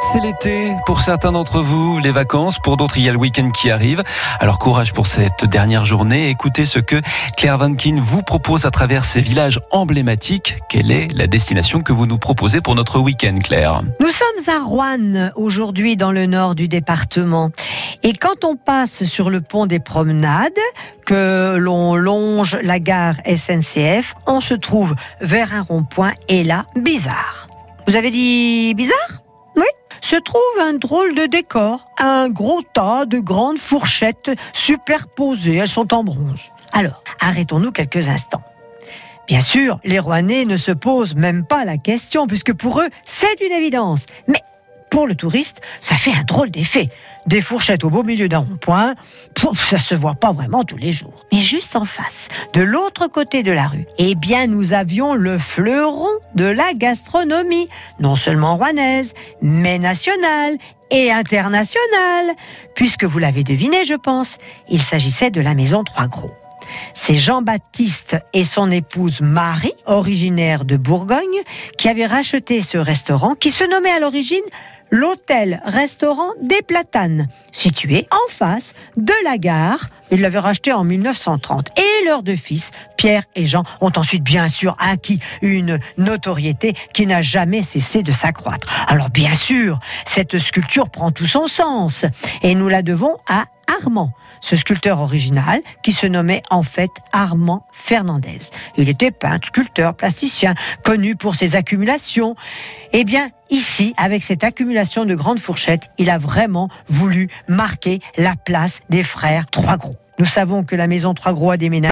C'est l'été pour certains d'entre vous, les vacances, pour d'autres il y a le week-end qui arrive. Alors courage pour cette dernière journée. Écoutez ce que Claire Vankin vous propose à travers ces villages emblématiques. Quelle est la destination que vous nous proposez pour notre week-end, Claire Nous sommes à Rouen aujourd'hui dans le nord du département. Et quand on passe sur le pont des promenades, que l'on longe la gare SNCF, on se trouve vers un rond-point et là, bizarre. Vous avez dit bizarre? Se trouve un drôle de décor, un gros tas de grandes fourchettes superposées, elles sont en bronze. Alors, arrêtons-nous quelques instants. Bien sûr, les Rouennais ne se posent même pas la question, puisque pour eux, c'est une évidence. Mais pour le touriste, ça fait un drôle d'effet. Des fourchettes au beau milieu d'un rond-point, ça se voit pas vraiment tous les jours. Mais juste en face, de l'autre côté de la rue, eh bien, nous avions le fleuron de la gastronomie, non seulement rouennaise, mais nationale et internationale, puisque vous l'avez deviné, je pense, il s'agissait de la maison Trois Gros. C'est Jean-Baptiste et son épouse Marie, originaire de Bourgogne, qui avaient racheté ce restaurant qui se nommait à l'origine l'hôtel-restaurant des Platanes, situé en face de la gare. Ils l'avaient racheté en 1930. Et leurs deux fils, Pierre et Jean, ont ensuite bien sûr acquis une notoriété qui n'a jamais cessé de s'accroître. Alors bien sûr, cette sculpture prend tout son sens et nous la devons à Armand, ce sculpteur original qui se nommait en fait Armand Fernandez. Il était peintre, sculpteur, plasticien, connu pour ses accumulations. Eh bien, ici, avec cette accumulation de grandes fourchettes, il a vraiment voulu marquer la place des frères Trois Gros. Nous savons que la maison Trois Gros a déménagé